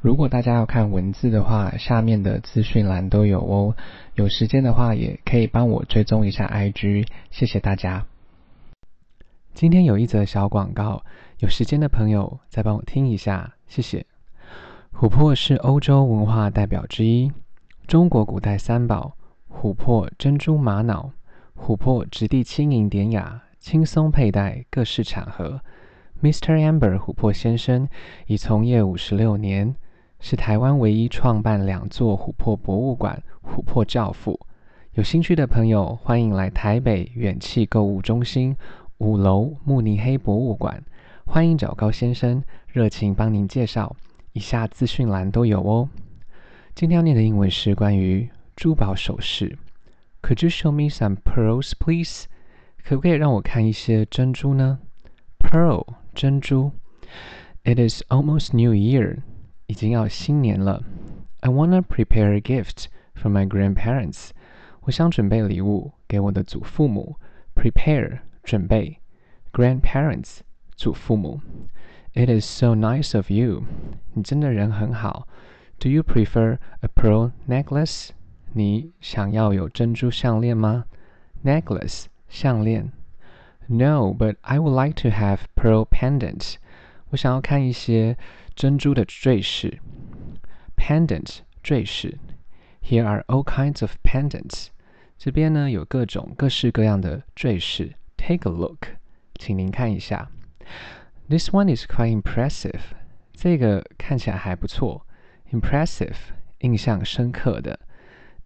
如果大家要看文字的话，下面的资讯栏都有哦。有时间的话，也可以帮我追踪一下 IG，谢谢大家。今天有一则小广告，有时间的朋友再帮我听一下，谢谢。琥珀是欧洲文化代表之一，中国古代三宝：琥珀、珍珠、玛瑙。琥珀质地轻盈典雅，轻松佩戴各式场合。Mr. Amber 琥珀先生已从业五十六年。是台湾唯一创办两座琥珀博物馆——琥珀教父。有兴趣的朋友，欢迎来台北远气购物中心五楼慕尼黑博物馆。欢迎找高先生，热情帮您介绍。以下资讯栏都有哦。今天要念的英文是关于珠宝首饰。Could you show me some pearls, please？可不可以让我看一些珍珠呢？Pearl 珍珠。It is almost New Year. 已经要新年了。I wanna prepare a gift for my grandparents。我想准备礼物给我的祖父母。Prepare 准备，grandparents 祖父母。It is so nice of you。你真的人很好。Do you prefer a pearl necklace？你想要有珍珠项链吗？Necklace 项链。No, but I would like to have pearl pendants。我想要看一些 珍珠的坠饰，pendant 坠饰。Here are all kinds of pendants。这边呢有各种各式各样的坠饰。Take a look，请您看一下。This one is quite impressive。这个看起来还不错。Impressive，印象深刻的。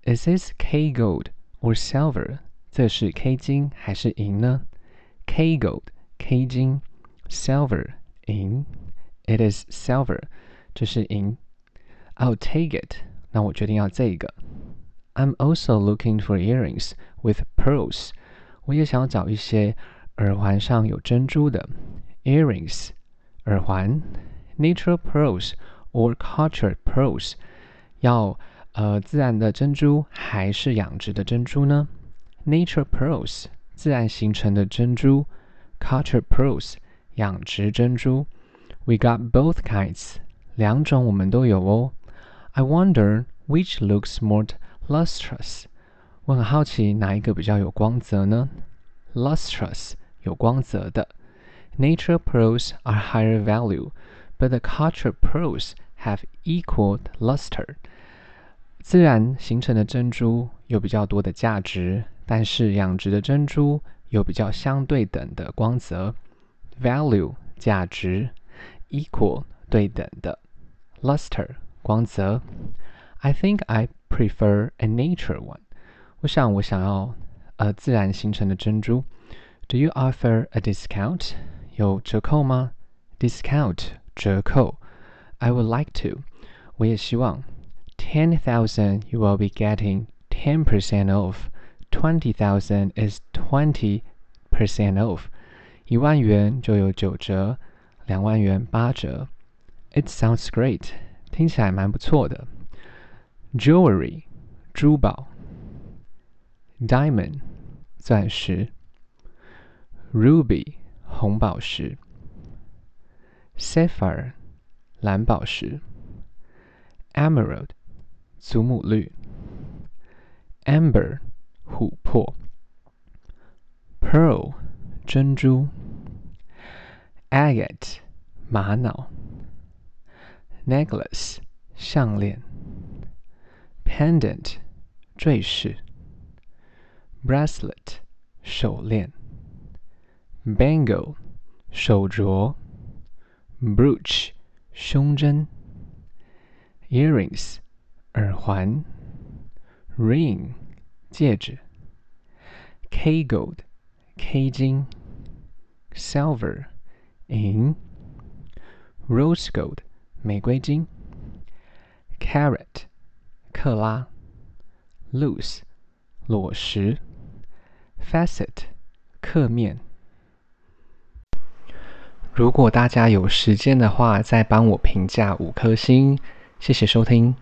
Is this K gold or silver？这是 K 金还是银呢？K gold，K 金；silver，银。 It is silver，这是银。I'll take it，那我决定要这个。I'm also looking for earrings with pearls，我也想要找一些耳环上有珍珠的 earrings，耳环。Natural pearls or cultured pearls，要呃自然的珍珠还是养殖的珍珠呢？Natural pearls，自然形成的珍珠；cultured pearls，养殖珍珠。 We got both kinds，两种我们都有哦。I wonder which looks more lustrous。我很好奇哪一个比较有光泽呢？Lustrous 有光泽的。Natural pearls are higher value, but the cultured pearls have equal luster。自然形成的珍珠有比较多的价值，但是养殖的珍珠有比较相对等的光泽。Value 价值。 equal 对等的，luster 光泽。I think I prefer a nature one。我想我想要呃自然形成的珍珠。Do you offer a discount？有折扣吗？Discount 折扣。I would like to。我也希望。Ten thousand you will be getting ten percent off. Twenty thousand is twenty percent off. 一万元就有九折。 两万元八折。It sounds great，听起来蛮不错的。Jewelry，珠宝。Diamond，钻石。Ruby，红宝石。Sapphire，蓝宝石。Emerald，祖母绿。Amber，琥珀。Pearl，珍珠。Agate 玛瑙，necklace 项链，pendant 坠饰，bracelet 手链，bangle 手镯，brooch 胸针，earrings 耳环，ring 戒指，K gold K 金，silver 银，rose gold，玫瑰金；carat，克拉；loose，裸石；facet，刻面。如果大家有时间的话，再帮我评价五颗星，谢谢收听。